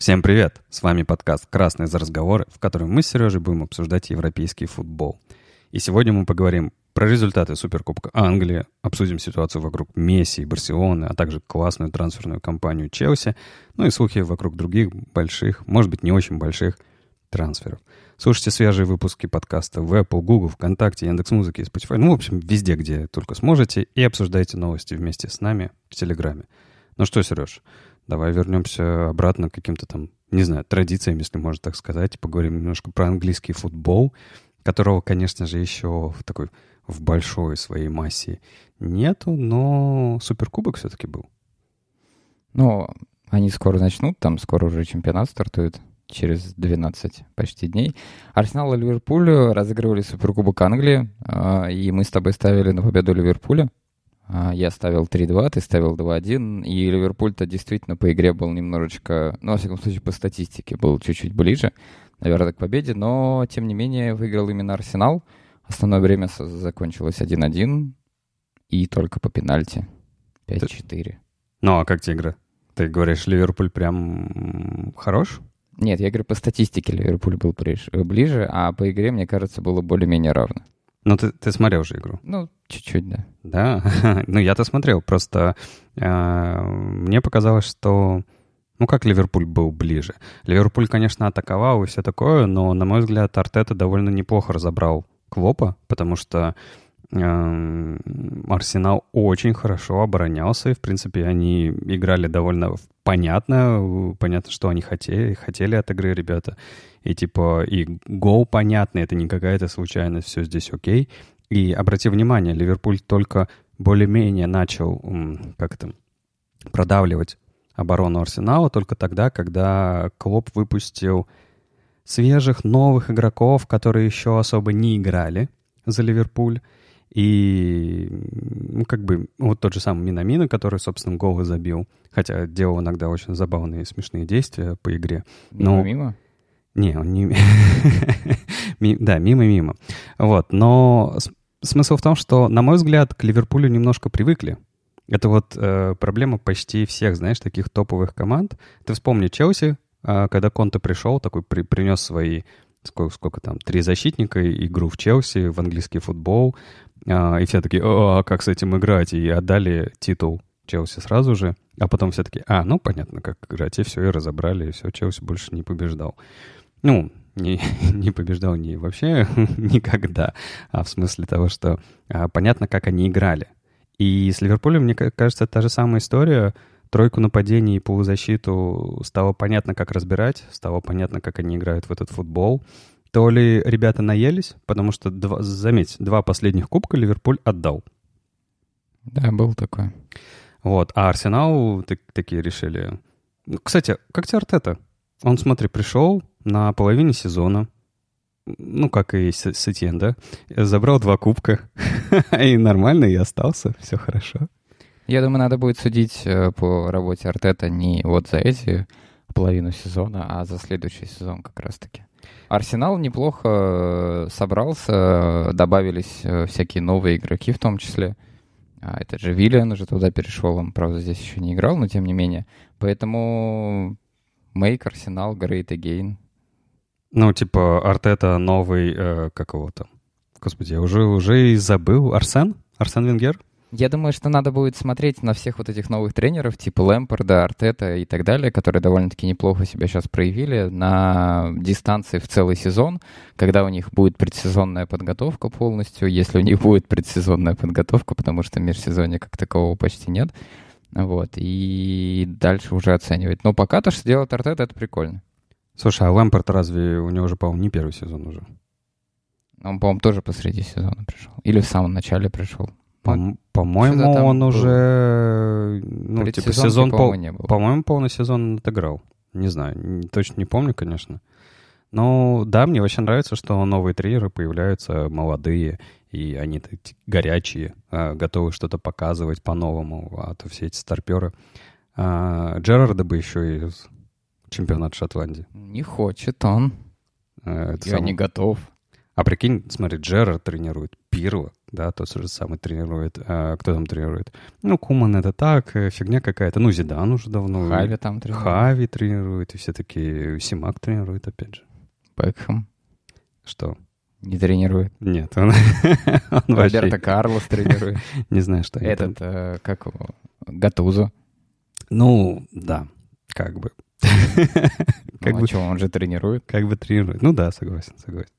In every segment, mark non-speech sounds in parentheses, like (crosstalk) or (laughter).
Всем привет! С вами подкаст «Красные за разговоры», в котором мы с Сережей будем обсуждать европейский футбол. И сегодня мы поговорим про результаты Суперкубка Англии, обсудим ситуацию вокруг Месси и Барселоны, а также классную трансферную кампанию Челси, ну и слухи вокруг других больших, может быть, не очень больших трансферов. Слушайте свежие выпуски подкаста в Apple, Google, ВКонтакте, Яндекс.Музыке Spotify. Ну, в общем, везде, где только сможете. И обсуждайте новости вместе с нами в Телеграме. Ну что, Сереж, давай вернемся обратно к каким-то там, не знаю, традициям, если можно так сказать. Поговорим немножко про английский футбол, которого, конечно же, еще в такой в большой своей массе нету, но Суперкубок все-таки был. Ну, они скоро начнут, там скоро уже чемпионат стартует через 12 почти дней. Арсенал и Ливерпуль разыгрывали Суперкубок Англии, а, и мы с тобой ставили на победу Ливерпуля. А, я ставил 3-2, ты ставил 2-1, и Ливерпуль-то действительно по игре был немножечко, ну, во всяком случае, по статистике был чуть-чуть ближе, наверное, к победе, но, тем не менее, выиграл именно Арсенал. Основное время закончилось 1-1, и только по пенальти 5-4. Ну, а как тебе игра? Ты говоришь, Ливерпуль прям хорош? Нет, я говорю, по статистике Ливерпуль был ближе, а по игре, мне кажется, было более-менее равно. Ну, ты, ты смотрел же игру? Ну, чуть-чуть, да. Да? (laughs) ну, я-то смотрел, просто э, мне показалось, что... Ну, как Ливерпуль был ближе? Ливерпуль, конечно, атаковал и все такое, но, на мой взгляд, Артета довольно неплохо разобрал Квопа, потому что Арсенал очень хорошо оборонялся, и, в принципе, они играли довольно понятно, понятно, что они хотели, хотели от игры ребята. И типа, и гол понятный, это не какая-то случайность, все здесь окей. И обрати внимание, Ливерпуль только более-менее начал, как это, продавливать оборону Арсенала только тогда, когда Клоп выпустил свежих новых игроков, которые еще особо не играли за Ливерпуль. И, ну, как бы, вот тот же самый Минамина, который, собственно, голы забил, хотя делал иногда очень забавные и смешные действия по игре. Но... Мимо-мимо? Не, он не... (laughs) да, мимо-мимо. Вот, но смысл в том, что, на мой взгляд, к Ливерпулю немножко привыкли. Это вот э, проблема почти всех, знаешь, таких топовых команд. Ты вспомни Челси, э, когда Конте пришел, такой при, принес свои сколько, сколько там, три защитника, игру в Челси, в английский футбол, и все такие, а как с этим играть? И отдали титул Челси сразу же, а потом все таки а, ну, понятно, как играть, и все, и разобрали, и все, Челси больше не побеждал. Ну, не, (laughs) не побеждал не вообще (laughs) никогда, а в смысле того, что а, понятно, как они играли. И с Ливерпулем, мне кажется, та же самая история. Тройку нападений и полузащиту стало понятно, как разбирать, стало понятно, как они играют в этот футбол. То ли ребята наелись, потому что, два, заметь, два последних кубка Ливерпуль отдал. Да, был такой. Вот, а Арсенал так, такие решили. Кстати, как тебе Артета? Он, смотри, пришел, на половине сезона, ну, как и Сетьен, да, забрал два кубка, (laughs) и нормально, и остался, все хорошо. Я думаю, надо будет судить э, по работе Артета не вот за эти половину сезона, а за следующий сезон как раз-таки. Арсенал неплохо э, собрался, добавились э, всякие новые игроки в том числе. А это же Виллиан уже туда перешел, он, правда, здесь еще не играл, но тем не менее. Поэтому Make Арсенал Great Again. Ну, типа, Артета новый, э, как его? Господи, я уже, уже и забыл. Арсен? Арсен Венгер? Я думаю, что надо будет смотреть на всех вот этих новых тренеров, типа Лэмпорда, Артета и так далее, которые довольно-таки неплохо себя сейчас проявили на дистанции в целый сезон, когда у них будет предсезонная подготовка полностью, если у них будет предсезонная подготовка, потому что межсезонья как такового почти нет. Вот, и дальше уже оценивать. Но пока то, что делает Артета, это прикольно. Слушай, а Лэмпорт разве у него же, по-моему, не первый сезон уже? Он, по-моему, тоже посреди сезона пришел. Или в самом начале пришел. По- по-моему, он уже... Ну, типа сезон... По- не был. По-моему, полный сезон отыграл. Не знаю, точно не помню, конечно. Но да, мне очень нравится, что новые тренеры появляются молодые, и они горячие, а, готовы что-то показывать по-новому, а то все эти старперы. А, Джерарда бы еще и чемпионат Шотландии. Не хочет он. Это Я сам... не готов. А прикинь, смотри, Джерард тренирует Пирла. Да, тот же самый тренирует. А, кто там тренирует? Ну, Куман это так, э, фигня какая-то. Ну, Зидан уже давно. Хави там тренирует. Хави тренирует, и все такие Симак тренирует, опять же. Бекхэм Что? не тренирует. Нет, он, (laughs) он Роберто вообще... Карлос тренирует. (laughs) Не знаю, что это. Этот, э, как его, Гатузо. Ну, да, как бы. (laughs) Как Ну, а бы что, он же тренирует. Как бы тренирует. Ну да, согласен, согласен.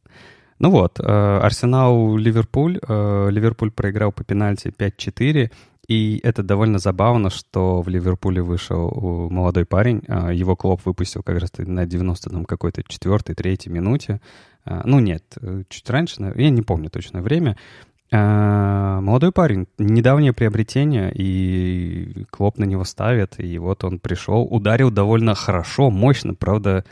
Ну вот, э, Арсенал-Ливерпуль. Э, Ливерпуль проиграл по пенальти 5-4. И это довольно забавно, что в Ливерпуле вышел э, молодой парень. Его клуб выпустил как раз на 90 там какой-то четвертой, третьей минуте. Ну нет, чуть раньше, я не помню точное время. Молодой парень, недавнее приобретение, и Клоп на него ставит, и вот он пришел, ударил довольно хорошо, мощно, правда,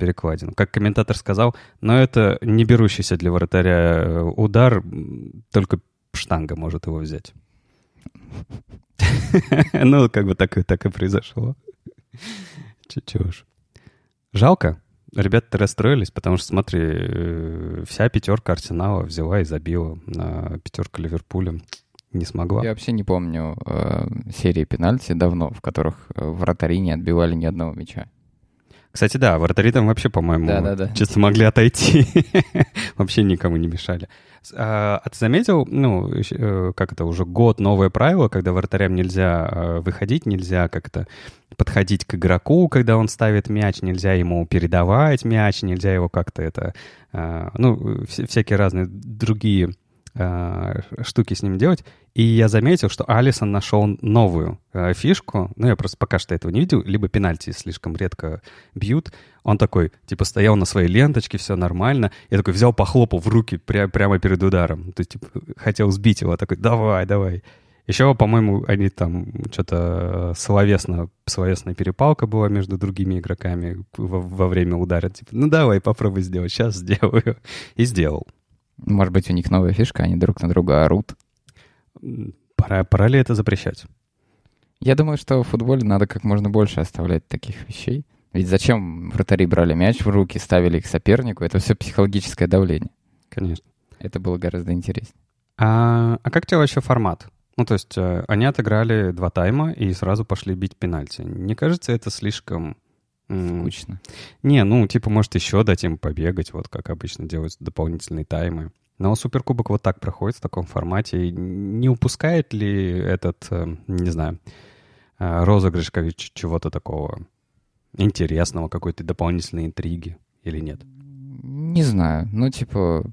перекладину. Как комментатор сказал, но это не берущийся для вратаря э, удар, только штанга может его взять. (laughs) Ну, как бы так и, произошло. Чуть уж. Жалко. Ребята расстроились, потому что, смотри, э, вся пятерка Арсенала взяла и забила. А пятерка Ливерпуля не смогла. Я вообще не помню э, серии пенальти давно, в которых э, вратари не отбивали ни одного мяча. Кстати, да, вратари там вообще, по-моему, Да-да-да. чисто могли отойти. (laughs) вообще никому не мешали. А, а ты заметил, ну, э, как это, уже год новое правило, когда вратарям нельзя э, выходить, нельзя как-то подходить к игроку, когда он ставит мяч, нельзя ему передавать мяч, нельзя его как-то это, э, ну, вс- всякие разные другие штуки с ним делать. И я заметил, что Алисон нашел новую э, фишку. Ну, я просто пока что этого не видел. Либо пенальти слишком редко бьют. Он такой, типа, стоял на своей ленточке, все нормально. Я такой взял, похлопал в руки пря- прямо перед ударом. То есть, типа, хотел сбить его. Такой, давай, давай. Еще, по-моему, они там что-то словесно, словесная перепалка была между другими игроками во, во время удара. Типа, ну давай, попробуй сделать, сейчас сделаю. И сделал. Может быть, у них новая фишка, они друг на друга орут. Пора, пора ли это запрещать? Я думаю, что в футболе надо как можно больше оставлять таких вещей. Ведь зачем вратари брали мяч в руки, ставили их сопернику? Это все психологическое давление. Конечно. Это было гораздо интереснее. А, а как тебе вообще формат? Ну, то есть э, они отыграли два тайма и сразу пошли бить пенальти. Не кажется это слишком... Скучно. Не, ну, типа, может, еще дать им побегать, вот как обычно делают дополнительные таймы. Но Суперкубок вот так проходит в таком формате. И не упускает ли этот, э, не знаю, э, розыгрыш как чего-то такого интересного, какой-то дополнительной интриги или нет? Не знаю. Ну, типа,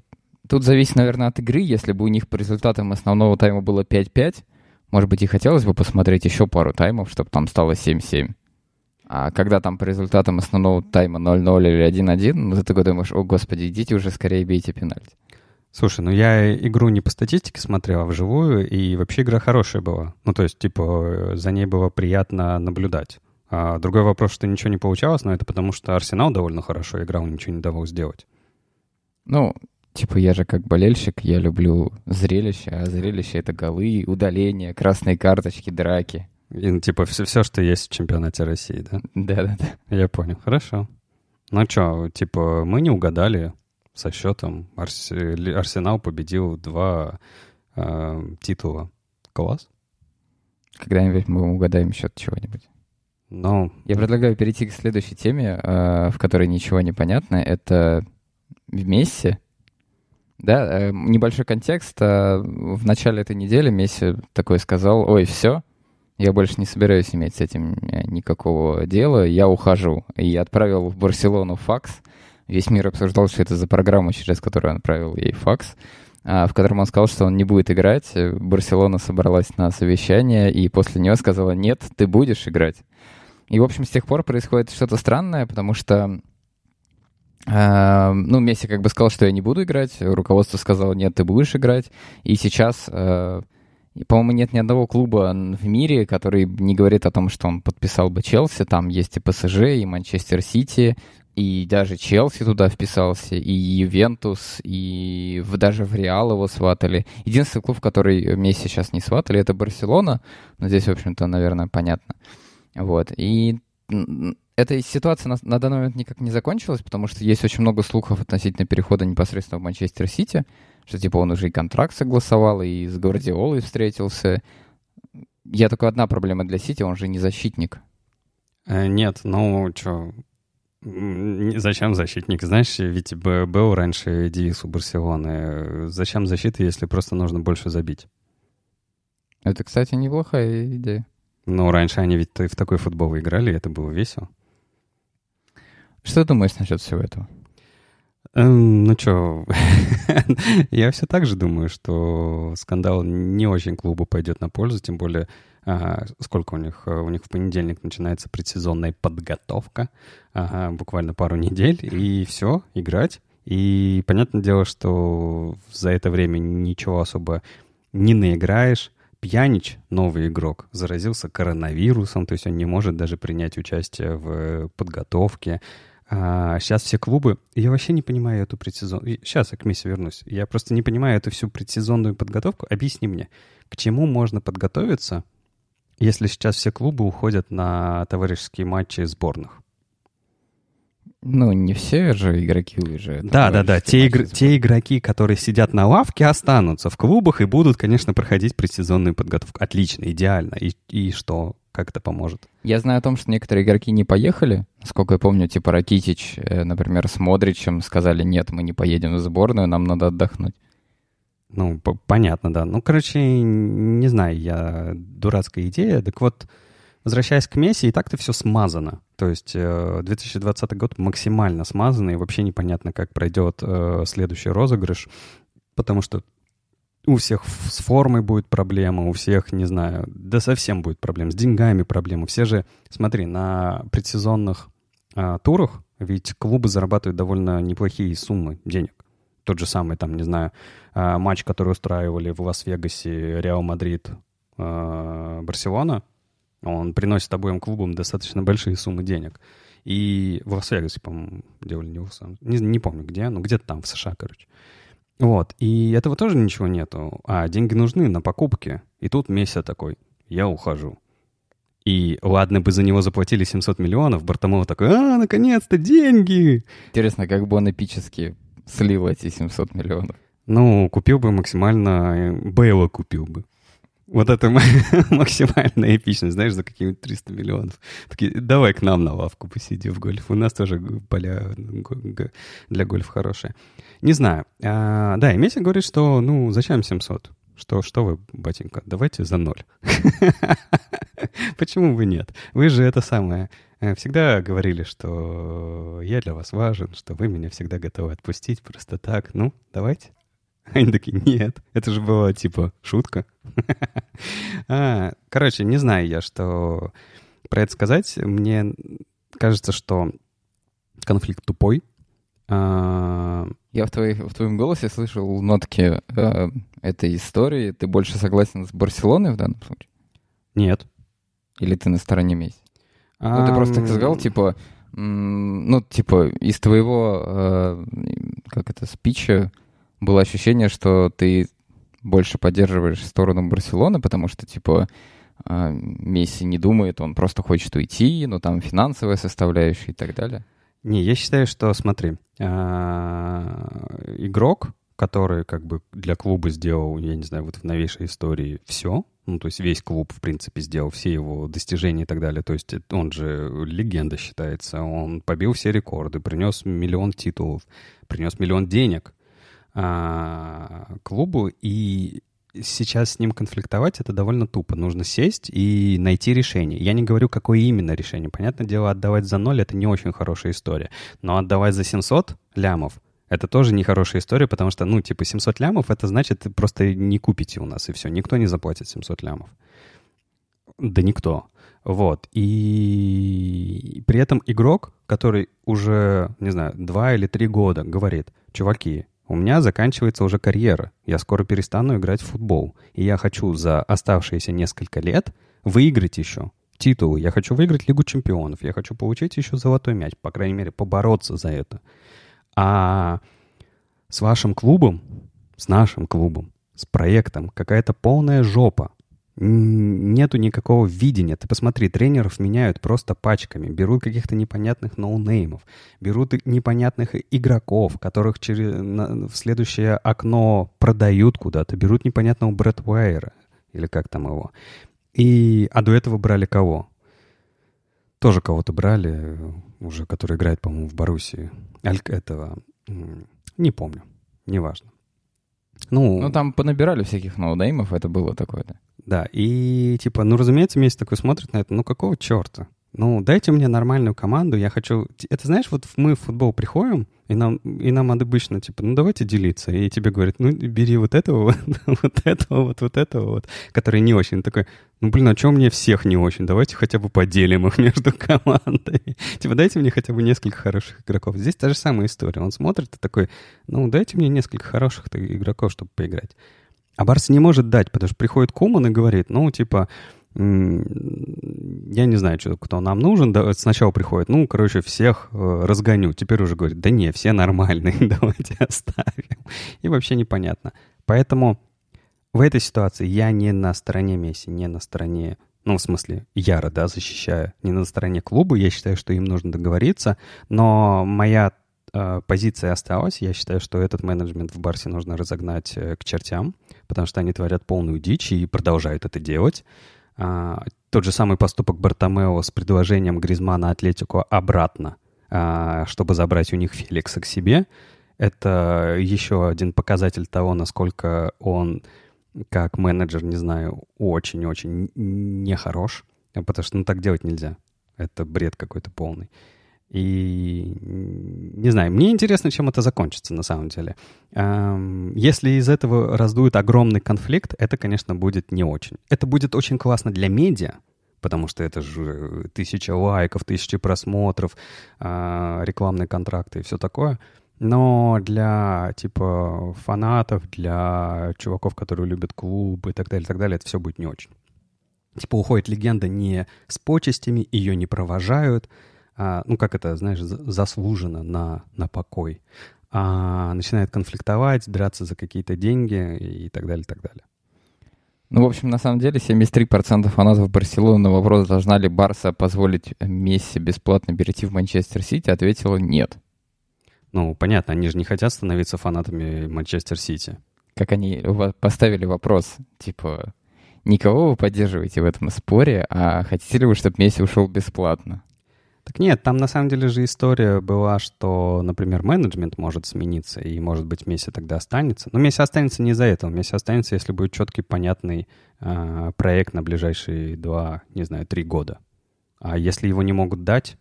тут зависит, наверное, от игры. Если бы у них по результатам основного тайма было 5-5, может быть, и хотелось бы посмотреть еще пару таймов, чтобы там стало 7-7. А когда там по результатам основного тайма 0-0 или 1-1, ну, ты такой думаешь, о, господи, идите уже скорее бейте пенальти. Слушай, ну я игру не по статистике смотрел, а вживую, и вообще игра хорошая была. Ну, то есть, типа, за ней было приятно наблюдать. А другой вопрос, что ничего не получалось, но это потому, что Арсенал довольно хорошо играл, ничего не давал сделать. Ну, типа, я же как болельщик, я люблю зрелище, а зрелище — это голы, удаления, красные карточки, драки. И, ну, типа, все, все, что есть в чемпионате России, да? Да-да-да. Я понял, хорошо. Ну что, типа, мы не угадали со счетом. Ли- Арсенал победил два э, титула. Класс. Когда-нибудь мы угадаем счет чего-нибудь. Но Я предлагаю перейти к следующей теме, э, в которой ничего не понятно. Это Месси. Да, э, небольшой контекст. Э, В начале этой недели Месси такой сказал, ой, все, я больше не собираюсь иметь с этим э, никакого дела, я ухожу. И отправил в Барселону факс. Весь мир обсуждал, что это за программу, через которую он отправил ей факс, а, в котором он сказал, что он не будет играть. Барселона собралась на совещание, и после него сказала, нет, ты будешь играть. И, в общем, с тех пор происходит что-то странное, потому что, э, ну, Месси как бы сказал, что я не буду играть, руководство сказало, нет, ты будешь играть, и сейчас, э, и, по-моему, нет ни одного клуба в мире, который не говорит о том, что он подписал бы Челси, там есть и ПСЖ, и Манчестер Сити, и даже Челси туда вписался, и Ювентус, и даже в Реал его сватали. Единственный клуб, который Месси сейчас не сватали, это Барселона, но здесь, в общем-то, наверное, понятно. Вот. И эта ситуация на, на данный момент никак не закончилась, потому что есть очень много слухов относительно перехода непосредственно в Манчестер Сити, что типа он уже и контракт согласовал, и с Гвардиолой встретился. Я только одна проблема для Сити, он же не защитник. Э, нет, ну что, зачем защитник? Знаешь, ведь был раньше девиз у Барселоны. Зачем защита, если просто нужно больше забить? Это, кстати, неплохая идея. Ну, раньше они ведь в такой футбол играли, и это было весело. Что думаешь насчет всего этого? Эм, ну что, (laughs) я все так же думаю, что скандал не очень клубу пойдет на пользу, тем более а, сколько у них? У них в понедельник начинается предсезонная подготовка, ага, буквально пару недель, и все, играть. И понятное дело, что за это время ничего особо не наиграешь. Пьянич, новый игрок, заразился коронавирусом, то есть он не может даже принять участие в подготовке. А сейчас все клубы... Я вообще не понимаю эту предсезонную... Сейчас я к Месси вернусь. Я просто не понимаю эту всю предсезонную подготовку. Объясни мне, к чему можно подготовиться, если сейчас все клубы уходят на товарищеские матчи сборных? Ну, не все же игроки уезжают. Да, да, да. Те, игр... те игроки, которые сидят на лавке, останутся в клубах и будут, конечно, проходить предсезонную подготовку. Отлично, идеально. И, и что? Как это поможет? Я знаю о том, что некоторые игроки не поехали. Сколько я помню, типа Ракитич, э, например, с Модричем сказали, нет, мы не поедем в сборную, нам надо отдохнуть. Ну, понятно, да. Ну, короче, не знаю, я дурацкая идея. Так вот, возвращаясь к Месси, и так-то все смазано. То есть 2020 э, год максимально смазанный, и вообще непонятно, как пройдет э, следующий розыгрыш, потому что у всех с формой будет проблема, у всех, не знаю, да совсем будет проблема, с деньгами проблема. Все же, смотри, на предсезонных а, турах ведь клубы зарабатывают довольно неплохие суммы денег. Тот же самый, там, не знаю, а, матч, который устраивали в Лас-Вегасе Реал Мадрид, а, Барселона, он приносит обоим клубам достаточно большие суммы денег. И в Лас-Вегасе, по-моему, делали не в не, не помню где, но где-то там, в США, короче. Вот, и этого тоже ничего нету. А деньги нужны на покупки. И тут Месси такой, я ухожу. И ладно бы за него заплатили 700 миллионов, Бартомова такой, а, наконец-то деньги! Интересно, как бы он эпически слил эти 700 миллионов. Ну, купил бы максимально... Э, Бейла купил бы. Вот это (laughs) максимальная эпичность, знаешь, за какие-нибудь 300 миллионов. Такие, давай к нам на лавку посиди в гольф. У нас тоже поля для гольфа хорошие. Не знаю. А, да, и Месси говорит, что, ну, зачем 700? Что, что вы, батенька, давайте за ноль. (laughs) Почему бы нет? Вы же это самое э, всегда говорили, что я для вас важен, что вы меня всегда готовы отпустить просто так. Ну, давайте. (laughs) Они такие, нет, это же была типа шутка. (laughs) а, короче, не знаю я, что про это сказать. Мне кажется, что конфликт тупой. А... Я в, твоей, в твоем голосе слышал нотки э, этой истории. Ты больше согласен с Барселоной в данном случае? Нет. Или ты на стороне Месси? А... Ну, ты просто так сказал, типа, ну, типа, из твоего, э, как это, спича было ощущение, что ты больше поддерживаешь сторону Барселоны, потому что, типа, а, Месси не думает, он просто хочет уйти, но там финансовая составляющая и так далее. Не, я считаю, что, смотри, а, игрок, который как бы для клуба сделал, я не знаю, вот в новейшей истории все, ну, то есть весь клуб, в принципе, сделал все его достижения и так далее. То есть он же легенда считается, он побил все рекорды, принес миллион титулов, принес миллион денег клубу, и сейчас с ним конфликтовать это довольно тупо. Нужно сесть и найти решение. Я не говорю, какое именно решение. Понятное дело, отдавать за ноль — это не очень хорошая история. Но отдавать за 700 лямов — это тоже нехорошая история, потому что, ну, типа, 700 лямов — это значит, просто не купите у нас, и все. Никто не заплатит 700 лямов. Да никто. Вот. И при этом игрок, который уже, не знаю, два или три года говорит, чуваки, у меня заканчивается уже карьера. Я скоро перестану играть в футбол. И я хочу за оставшиеся несколько лет выиграть еще титулы. Я хочу выиграть Лигу чемпионов. Я хочу получить еще золотой мяч. По крайней мере, побороться за это. А с вашим клубом, с нашим клубом, с проектом какая-то полная жопа. Нету никакого видения. Ты посмотри, тренеров меняют просто пачками, берут каких-то непонятных ноунеймов, берут непонятных игроков, которых через, на, в следующее окно продают куда-то, берут непонятного Брэд Уайера, или как там его. И, а до этого брали кого? Тоже кого-то брали, уже который играет, по-моему, в Боруссии. Аль этого, не помню, неважно. Ну, ну, там понабирали всяких ноунеймов, это было такое, да. Да, и типа, ну, разумеется, Месси такой смотрит на это, ну, какого черта? Ну, дайте мне нормальную команду, я хочу... Это знаешь, вот мы в футбол приходим, и нам, и нам обычно, типа, ну, давайте делиться. И тебе говорят, ну, бери вот этого, вот, (laughs) этого, вот, вот этого, вот, который не очень. Такой, ну, блин, а что мне всех не очень? Давайте хотя бы поделим их (laughs) между командами. типа, дайте мне хотя бы несколько хороших игроков. Здесь та же самая история. Он смотрит и такой, ну, дайте мне несколько хороших игроков, чтобы поиграть. А Барс не может дать, потому что приходит Куман и говорит, ну, типа, я не знаю, что, кто нам нужен. Да, сначала приходит, ну, короче, всех э, разгоню. Теперь уже говорит, да не, все нормальные, (laughs) давайте оставим. И вообще непонятно. Поэтому в этой ситуации я не на стороне Месси, не на стороне, ну, в смысле, яро, да, защищаю, не на стороне клуба. Я считаю, что им нужно договориться. Но моя позиция осталась. Я считаю, что этот менеджмент в Барсе нужно разогнать э, к чертям, потому что они творят полную дичь и продолжают это делать. А, тот же самый поступок Бартомео с предложением Гризмана Атлетику обратно, а, чтобы забрать у них Феликса к себе, это еще один показатель того, насколько он как менеджер, не знаю, очень-очень нехорош, потому что ну, так делать нельзя. Это бред какой-то полный. И не знаю, мне интересно, чем это закончится на самом деле. Если из этого раздует огромный конфликт, это, конечно, будет не очень. Это будет очень классно для медиа, потому что это же тысяча лайков, тысячи просмотров, а, рекламные контракты и все такое. Но для, типа, фанатов, для чуваков, которые любят клуб и так далее, и так далее, это все будет не очень. Типа, уходит легенда не с почестями, ее не провожают, а, ну, как это, знаешь, заслуженно на, на покой, а начинает конфликтовать, драться за какие-то деньги и так далее, и так далее. Ну, в общем, на самом деле, 73% фанатов Барселоны на вопрос, должна ли Барса позволить Месси бесплатно перейти в Манчестер Сити, ответила нет. Ну, понятно, они же не хотят становиться фанатами Манчестер Сити. Как они поставили вопрос, типа, никого вы поддерживаете в этом споре, а хотите ли вы, чтобы Месси ушел бесплатно? Так нет, там на самом деле же история была, что, например, менеджмент может смениться, и, может быть, Месси тогда останется. Но Месси останется не из-за этого. Месси останется, если будет четкий, понятный э, проект на ближайшие два, не знаю, три года. А если его не могут дать,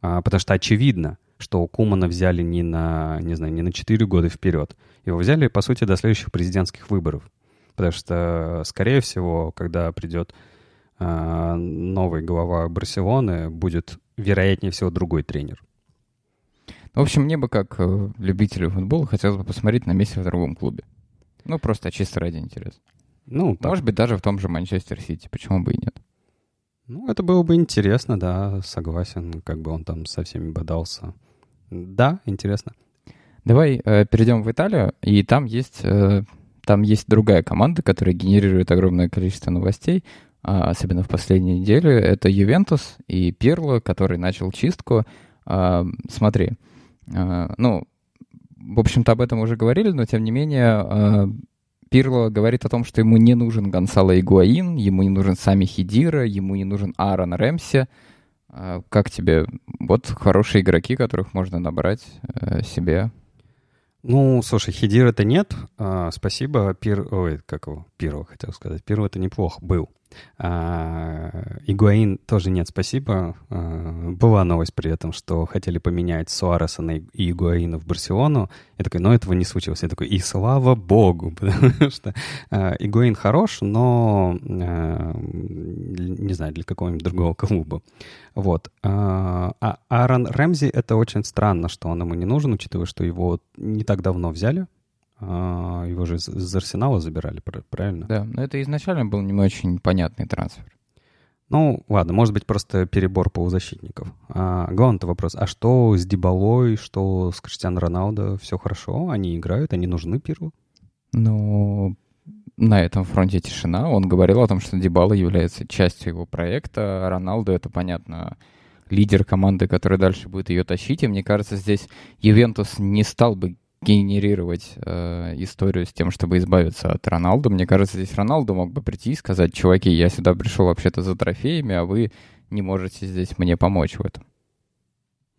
а, потому что очевидно, что Кумана взяли не на, не знаю, не на 4 года вперед. Его взяли, по сути, до следующих президентских выборов. Потому что, скорее всего, когда придет э, новый глава Барселоны, будет вероятнее всего, другой тренер. В общем, мне бы, как э, любителю футбола, хотелось бы посмотреть на Месси в другом клубе. Ну, просто чисто ради интереса. Ну, так. Может быть, даже в том же Манчестер Сити. Почему бы и нет? Ну, это было бы интересно, да, согласен. Как бы он там со всеми бодался. Да, интересно. Давай э, перейдем в Италию, и там есть, э, там есть другая команда, которая генерирует огромное количество новостей. А, особенно в последнюю неделю, это Ювентус и Пирло, который начал чистку. А, смотри, а, ну, в общем-то, об этом уже говорили, но тем не менее Пирло говорит о том, что ему не нужен Гонсало Игуаин, ему не нужен Сами Хидира, ему не нужен Аарон Рэмси. Как тебе? Вот хорошие игроки, которых можно набрать э, себе. Ну, слушай, Хидира-то нет. спасибо. Пир... Ой, как его? Пирло хотел сказать. Пирло это неплохо был. А, Игуаин тоже нет, спасибо. А, была новость при этом, что хотели поменять Суареса на Игуаина в Барселону. Я такой, но этого не случилось. Я такой, и слава богу, (laughs) потому что а, Игуаин хорош, но не знаю, для какого-нибудь другого клуба. Вот. А Аарон Рэмзи, это очень странно, что он ему не нужен, учитывая, что его не так давно взяли его же из Арсенала забирали, правильно? Да, но это изначально был не очень понятный трансфер. Ну, ладно, может быть, просто перебор полузащитников. А, главный вопрос, а что с Дебалой, что с Криштианом Роналдо? Все хорошо? Они играют, они нужны Пиру? Ну, на этом фронте тишина. Он говорил о том, что Дебала является частью его проекта. Роналду, это понятно, лидер команды, который дальше будет ее тащить. И мне кажется, здесь Ювентус не стал бы генерировать э, историю с тем, чтобы избавиться от Роналду. Мне кажется, здесь Роналду мог бы прийти и сказать, чуваки, я сюда пришел вообще-то за трофеями, а вы не можете здесь мне помочь в этом.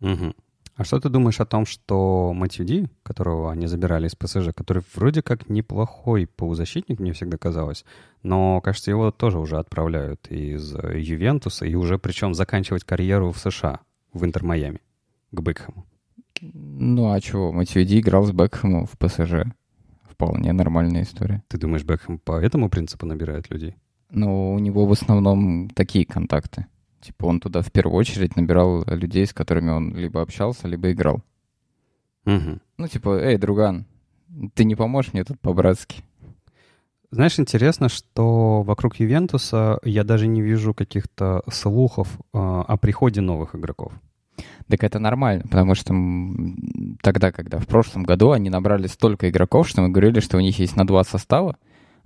Угу. А что ты думаешь о том, что Матюди, которого они забирали из ПСЖ, который вроде как неплохой полузащитник, мне всегда казалось, но, кажется, его тоже уже отправляют из Ювентуса, и уже причем заканчивать карьеру в США, в Интер-Майами, к Бекхэму. Ну а чего, Матюди играл с Бекхэмом в ПСЖ. Вполне нормальная история. Ты думаешь, Бекхэм по этому принципу набирает людей? Ну, у него в основном такие контакты. Типа он туда в первую очередь набирал людей, с которыми он либо общался, либо играл. Угу. Ну, типа, эй, друган, ты не поможешь мне тут по-братски? Знаешь, интересно, что вокруг Ювентуса я даже не вижу каких-то слухов э, о приходе новых игроков. Так это нормально, потому что тогда, когда в прошлом году они набрали столько игроков, что мы говорили, что у них есть на два состава,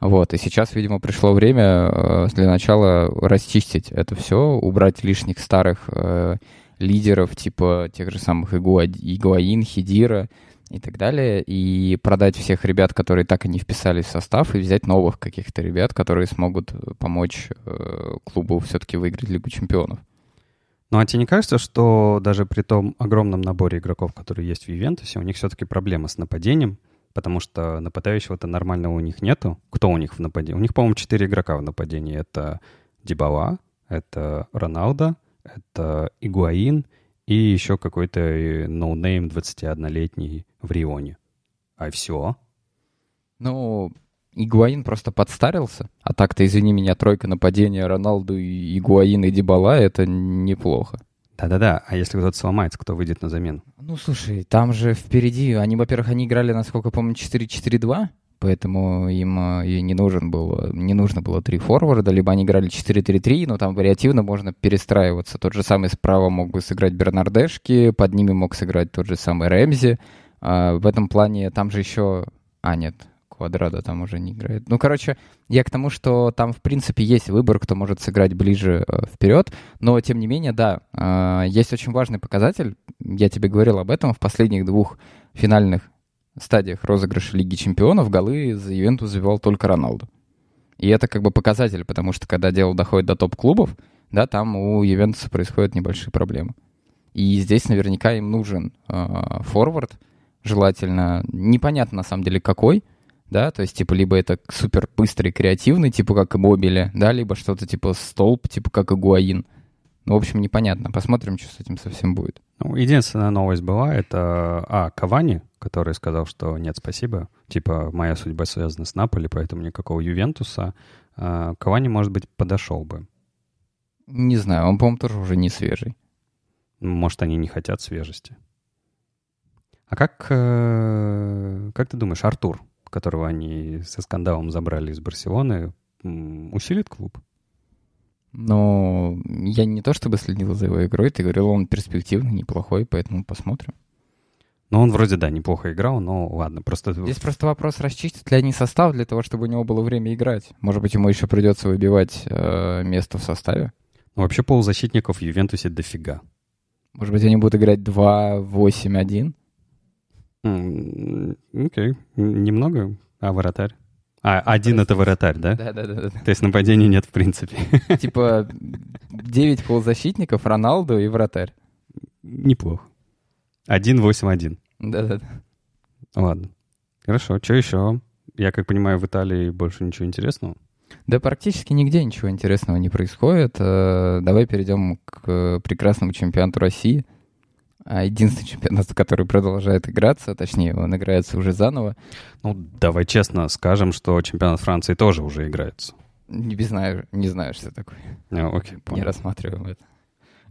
вот, и сейчас, видимо, пришло время э, для начала расчистить это все, убрать лишних старых э, лидеров, типа тех же самых Игуа, Игуаин, Хидира и так далее, и продать всех ребят, которые так и не вписались в состав, и взять новых каких-то ребят, которые смогут помочь э, клубу все-таки выиграть Лигу чемпионов. Ну а тебе не кажется, что даже при том огромном наборе игроков, которые есть в Ювентусе, у них все-таки проблема с нападением? потому что нападающего-то нормального у них нету. Кто у них в нападении? У них, по-моему, четыре игрока в нападении. Это Дибала, это Роналдо, это Игуаин и еще какой-то э, ноунейм 21-летний Вриони. А все. Ну, Игуаин просто подстарился. А так-то, извини меня, тройка нападения Роналду, Игуаин и Дибала — это неплохо. Да-да-да, а если кто-то сломается, кто выйдет на замену? Ну, слушай, там же впереди, они, во-первых, они играли, насколько помню, 4-4-2, поэтому им э, и не нужен был, не нужно было три форварда, либо они играли 4-3-3, но там вариативно можно перестраиваться. Тот же самый справа мог бы сыграть Бернардешки, под ними мог сыграть тот же самый Рэмзи. А в этом плане там же еще... А, нет, Квадрада там уже не играет. Ну, короче, я к тому, что там, в принципе, есть выбор, кто может сыграть ближе э, вперед, но, тем не менее, да, э, есть очень важный показатель, я тебе говорил об этом, в последних двух финальных стадиях розыгрыша Лиги Чемпионов голы за Ювентус забивал только Роналду. И это как бы показатель, потому что когда дело доходит до топ-клубов, да, там у Ювентуса происходят небольшие проблемы. И здесь наверняка им нужен э, форвард, желательно, непонятно на самом деле какой, да, то есть, типа, либо это супер быстрый, креативный, типа, как и Мобили, да, либо что-то типа столб, типа, как и Гуаин. Ну, в общем, непонятно. Посмотрим, что с этим совсем будет. Ну, единственная новость была, это, а, Кавани, который сказал, что нет, спасибо, типа, моя судьба связана с Наполи, поэтому никакого Ювентуса. А, Кавани, может быть, подошел бы. Не знаю, он, по-моему, тоже уже не свежий. Может, они не хотят свежести. А как, э, как ты думаешь, Артур, которого они со скандалом забрали из Барселоны, усилит клуб? Но я не то чтобы следил за его игрой, ты говорил, он перспективный, неплохой, поэтому посмотрим. Ну, он вроде, да, неплохо играл, но ладно, просто... Здесь просто вопрос, расчистят ли они состав для того, чтобы у него было время играть. Может быть, ему еще придется выбивать э, место в составе? Ну, вообще полузащитников в Ювентусе дофига. Может быть, они будут играть 2-8-1? Окей. Okay. Немного, а вратарь? А, один это вратарь, да? Да, да, да. То есть нападения нет в принципе. (laughs) Типа 9 полузащитников, Роналду и вратарь. Неплохо. 1-8-1. Да-да-да. Ладно. Хорошо, что еще? Я как понимаю, в Италии больше ничего интересного? Да практически нигде ничего интересного не происходит. Э, давай перейдем к прекрасному чемпионату России — единственный чемпионат, который продолжает играться, точнее, он играется уже заново. Ну, давай честно скажем, что чемпионат Франции тоже уже играется. Не знаю, не знаю, что такое. А, окей, понял. Не рассматриваем это.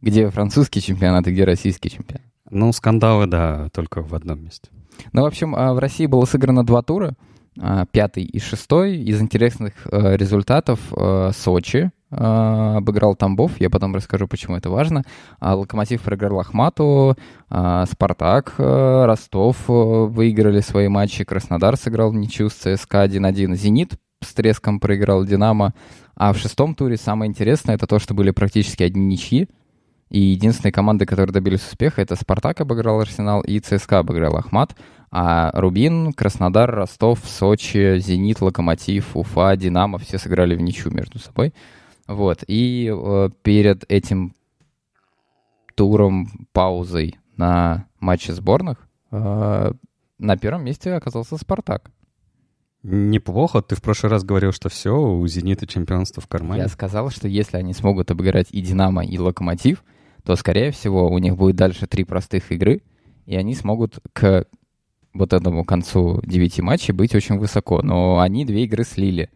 Где французский чемпионат и где российский чемпионат? Ну, скандалы, да, только в одном месте. Ну, в общем, а, в России было сыграно два тура, а, пятый и шестой. Из интересных результатов Сочи а, обыграл Тамбов. Я потом расскажу, почему это важно. А, Локомотив проиграл Ахмату, а, Спартак, Ростов выиграли свои матчи, Краснодар сыграл ничью с ЦСКА 1-1. Зенит с треском проиграл Динамо. А в шестом туре самое интересное это то, что были практически одни ничьи. И единственные команды, которые добились успеха, это «Спартак» обыграл «Арсенал» и «ЦСКА» обыграл «Ахмат». А «Рубин», «Краснодар», «Ростов», «Сочи», «Зенит», «Локомотив», «Уфа», «Динамо» все сыграли в ничью между собой. Вот. И э, перед этим туром, паузой на матче сборных э, на первом месте оказался «Спартак». Неплохо. Ты в прошлый раз говорил, что все, у «Зенита» чемпионство в кармане. Я сказал, что если они смогут обыграть и «Динамо», и «Локомотив», то, скорее всего, у них будет дальше три простых игры, и они смогут к вот этому концу девяти матчей быть очень высоко. Но они две игры слили.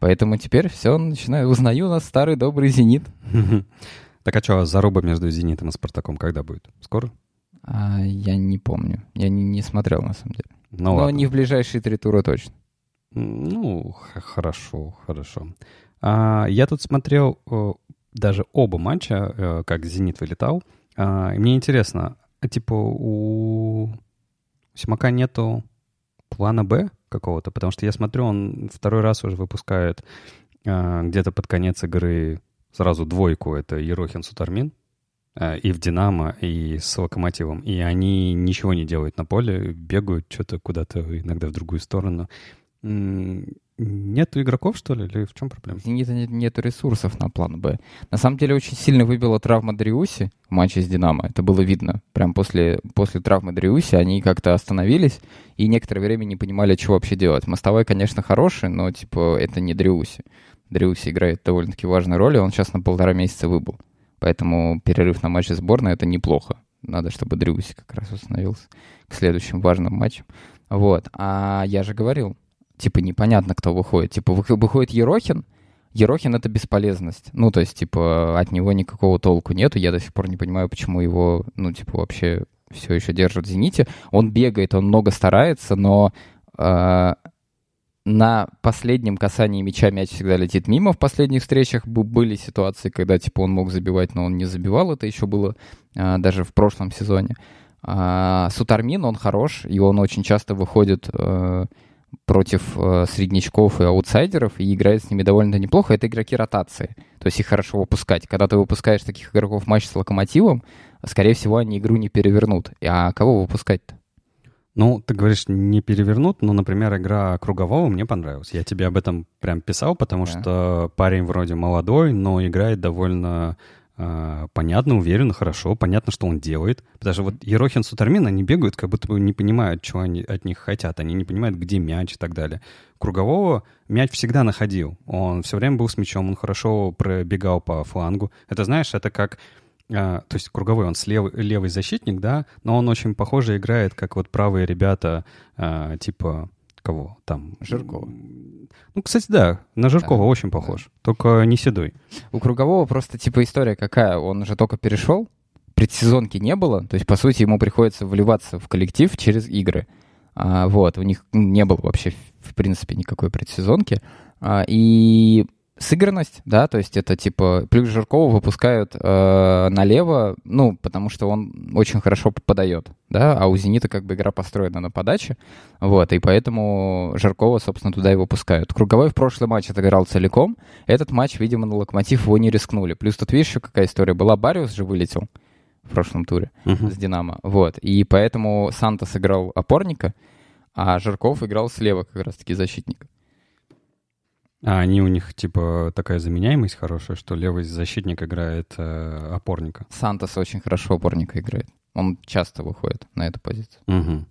Поэтому теперь все, начинаю, узнаю нас старый добрый «Зенит». (laughs) Так а что, заруба между «Зенитом» и «Спартаком» когда будет? Скоро? А, я не помню. Я не, не смотрел, на самом деле. Ну, Но ладно. не в ближайшие три тура точно. Ну, хорошо, хорошо. А, я тут смотрел э, даже оба матча, э, как «Зенит» вылетал. А, и мне интересно, а, типа у Симака нету плана «Б» какого-то? Потому что я смотрю, он второй раз уже выпускает а, где-то под конец игры сразу двойку. Это Ерохин Сутармин а, и в «Динамо», и с «Локомотивом». И они ничего не делают на поле, бегают что-то куда-то иногда в другую сторону. Нету игроков, что ли, или в чем проблема? «Зенита» нет, нету ресурсов на план «Б». На самом деле очень сильно выбила травма Дриуси в матче с «Динамо». Это было видно. Прям после, после травмы Дриуси они как-то остановились и некоторое время не понимали, что вообще делать. Мостовой, конечно, хороший, но, типа, это не Дриуси. Дриуси играет довольно-таки важную роль, и он сейчас на полтора месяца выбыл. Поэтому перерыв на матче сборной — это неплохо. Надо, чтобы Дриуси как раз установился к следующим важным матчам. Вот. А я же говорил, типа, непонятно, кто выходит. Типа, вы- выходит Ерохин, Ерохин — это бесполезность. Ну, то есть, типа, от него никакого толку нету. Я до сих пор не понимаю, почему его, ну, типа, вообще все еще держат в «Зените». Он бегает, он много старается, но э, на последнем касании мяча мяч всегда летит мимо. В последних встречах были ситуации, когда, типа, он мог забивать, но он не забивал. Это еще было э, даже в прошлом сезоне. А, Сутармин, он хорош, и он очень часто выходит э, против э, среднячков и аутсайдеров и играет с ними довольно неплохо. Это игроки ротации. То есть их хорошо выпускать. Когда ты выпускаешь таких игроков в матч с Локомотивом, скорее всего, они игру не перевернут. А кого выпускать-то? Ну, ты говоришь, не перевернут, но, например, игра Кругового мне понравилась. Я тебе об этом прям писал, потому Да. что парень вроде молодой, но играет довольно понятно, уверенно, хорошо. Понятно, что он делает. Потому что вот Ерохин Сутармин, они бегают, как будто бы не понимают, чего они от них хотят. Они не понимают, где мяч и так далее. Кругового мяч всегда находил. Он все время был с мячом, он хорошо пробегал по флангу. Это, знаешь, это как... а, то есть круговой, он слева, левый защитник, да, но он очень похоже играет, как вот правые ребята, а, типа кого там? Жиркова. Ну, кстати, да, на Жиркова Да, очень похож, только не седой. У Кругового просто типа история какая? Он же только перешел, предсезонки не было, то есть, по сути, ему приходится вливаться в коллектив через игры. А, вот, у них не было вообще, в принципе, никакой предсезонки. А, и сыгранность, да, то есть это типа плюс Жиркова выпускают э, налево, ну, потому что он очень хорошо подает, да, а у Зенита как бы игра построена на подаче, вот, и поэтому Жаркова, собственно, туда и выпускают. Круговой в прошлый матч отыграл целиком, этот матч, видимо, на Локомотив его не рискнули. Плюс тут, видишь, еще какая история была, Бариус же вылетел в прошлом туре Мгм. с Динамо, вот, и поэтому Санта сыграл опорника, а Жарков играл слева как раз-таки защитника. А они у них, типа, такая заменяемость хорошая, что левый защитник играет э, опорника. Сантос очень хорошо опорника играет. Он часто выходит на эту позицию. Мгм.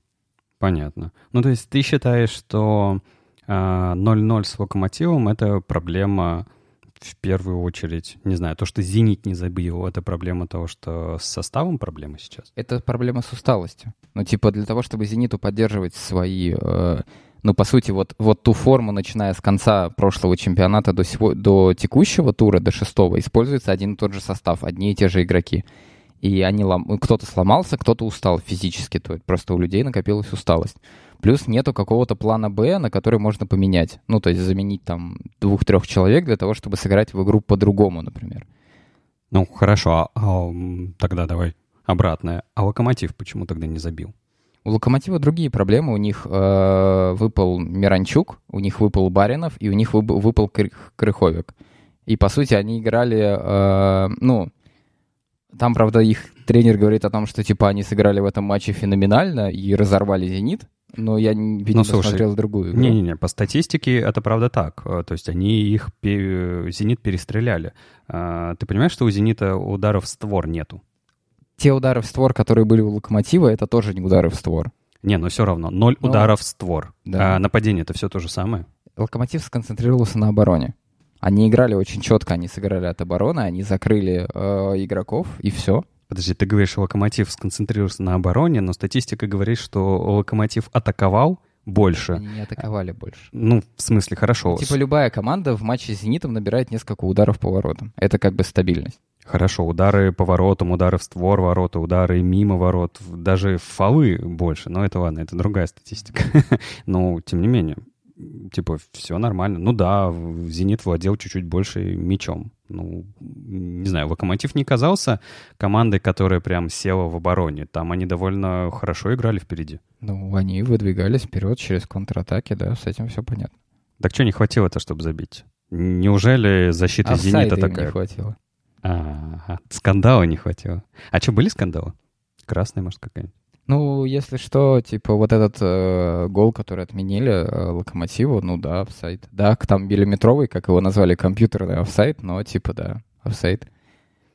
Понятно. Ну, то есть ты считаешь, что а, 0-0 с Локомотивом — это проблема в первую очередь, не знаю, то, что «Зенит» не забил, это проблема того, что с составом проблема сейчас? Это проблема с усталостью. Ну, типа, для того, чтобы «Зениту» поддерживать свои... э, ну, по сути, вот, вот ту форму, начиная с конца прошлого чемпионата до, сего, до текущего тура, до шестого, используется один и тот же состав, одни и те же игроки. И они лом... кто-то сломался, кто-то устал физически. То есть просто у людей накопилась усталость. Плюс нету какого-то плана Б, на который можно поменять. Ну, то есть заменить там двух-трех человек для того, чтобы сыграть в игру по-другому, например. Ну, хорошо, а, а, тогда давай обратное. А Локомотив почему тогда не забил? У Локомотива другие проблемы. У них э, выпал Миранчук, у них выпал Баринов, и у них вып- выпал Крых- Крыховик. И, по сути, они играли, э, ну, там, правда, их тренер говорит о том, что, типа, они сыграли в этом матче феноменально и разорвали «Зенит», но я, видимо, Ну, слушай, смотрел другую игру. Не-не-не, по статистике это правда так. Э, То есть они их, пе- «Зенит» перестреляли. А, Ты понимаешь, что у «Зенита» ударов створ нету? Те удары в створ, которые были у Локомотива, это тоже не удары в створ. Не, но все равно. Ноль Ну, ударов в створ. да. А нападение это все то же самое. Локомотив сконцентрировался на обороне. Они играли очень четко, они сыграли от обороны, они закрыли э, игроков, и все. Подожди, ты говоришь, что «Локомотив» сконцентрировался на обороне, но статистика говорит, что «Локомотив» атаковал больше. Они не атаковали больше. Ну, в смысле, хорошо. Типа любая команда в матче с «Зенитом» набирает несколько ударов по воротам. Это как бы стабильность. Хорошо, удары по воротам, удары в створ ворота, удары мимо ворот, даже фолы больше. Но это ладно, это другая статистика. (laughs) Но, тем не менее, типа, все нормально. Ну да, «Зенит» владел чуть-чуть больше мячом. Ну, не знаю, «Локомотив» не казался командой, которая прям села в обороне. Там они довольно хорошо играли впереди. Ну, они выдвигались вперед через контратаки, да, с этим все понятно. Так что не хватило-то, чтобы забить? Неужели защита Офсайда «Зенита» им не такая? хватило. А, скандала не хватило. А что, были скандалы? Красная, может, какая-нибудь? Ну, если что, типа вот этот э, гол, который отменили э, Локомотиву, ну да, офсайд. Да, там миллиметровый, как его назвали, компьютерный офсайд, но типа да, офсайд.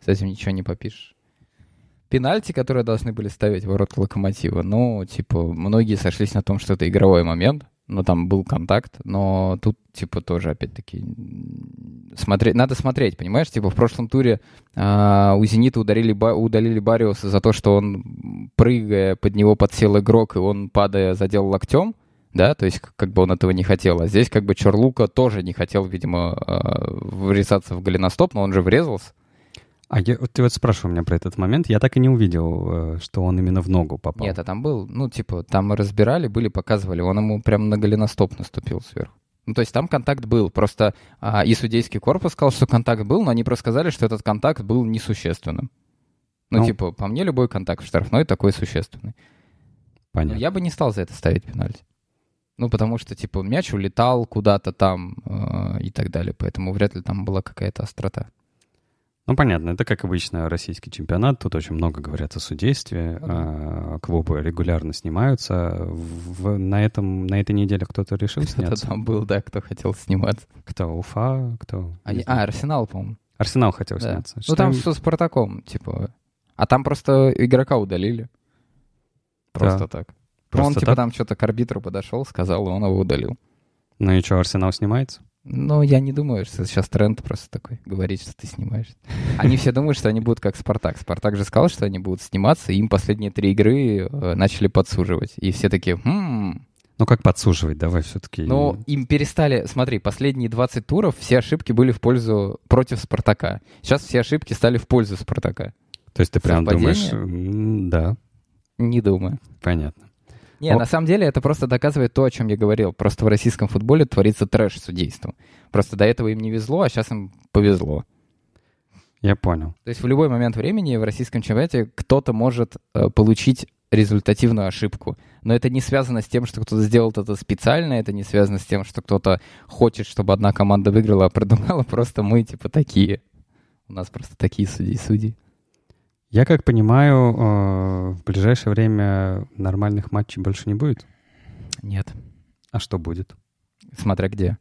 С этим ничего не попишешь. Пенальти, которые должны были ставить в ворота Локомотива, ну, типа, многие сошлись на том, что это игровой момент, но там был контакт, но тут, типа, тоже, опять-таки, смотреть, надо смотреть, понимаешь? Типа, в прошлом туре а, у «Зенита» ударили, удалили Бариуса за то, что он, прыгая, под него подсел игрок, и он, падая, задел локтем, да, то есть как бы он этого не хотел. А здесь как бы Чорлука тоже не хотел, видимо, а, врезаться в голеностоп, но он же врезался. А я, вот ты вот спрашивал меня про этот момент, я так и не увидел, э, что он именно в ногу попал. Нет, а там был, ну, типа, там разбирали, были, показывали, он ему прям на голеностоп наступил сверху. Ну, то есть там контакт был, просто а, и судейский корпус сказал, что контакт был, но они просто сказали, что этот контакт был несущественным. Ну, Ну. типа, по мне любой контакт в штрафной такой существенный. Понятно. я бы не стал за это ставить пенальти. Ну, потому что, типа, мяч улетал куда-то там э, и так далее, поэтому вряд ли там была какая-то острота. Ну, понятно, это как обычно российский чемпионат, тут очень много говорят о судействе, да. а, клубы регулярно снимаются. В- на, этом, на этой неделе кто-то решил Кто-то сняться? там был, да, кто хотел сниматься. Кто? Уфа? Кто? А, а, Арсенал, по-моему. Арсенал хотел Да. сняться. Ну, там Что- со Спартаком, типа. А там просто игрока удалили. Просто так. Ну, Просто он, типа, так? там что-то к арбитру подошел, сказал, и он его удалил. Ну и что, Арсенал снимается? Но я не думаю, что сейчас тренд просто такой, говорить, что ты снимаешь. (laughs) Они все думают, что они будут как Спартак. Спартак же сказал, что они будут сниматься, и им последние три игры э, начали подсуживать. И все такие, хм, Ну как подсуживать? Давай все-таки. Но им перестали... Смотри, последние 20 туров все ошибки были в пользу против Спартака. Сейчас все ошибки стали в пользу Спартака. То есть ты прям совпадение? думаешь... Да, Не думаю. понятно. Не, О. на самом деле это просто доказывает то, о чем я говорил. Просто в российском футболе творится трэш судейства. Просто до этого им не везло, а сейчас им повезло. Я понял. То есть в любой момент времени в российском чемпионате кто-то может э, получить результативную ошибку. Но это не связано с тем, что кто-то сделал это специально, это не связано с тем, что кто-то хочет, чтобы одна команда выиграла, а продумала. Просто мы типа такие. У нас просто такие судьи судьи. Я как понимаю, э, в ближайшее время нормальных матчей больше не будет. Нет. А что будет? Смотря где.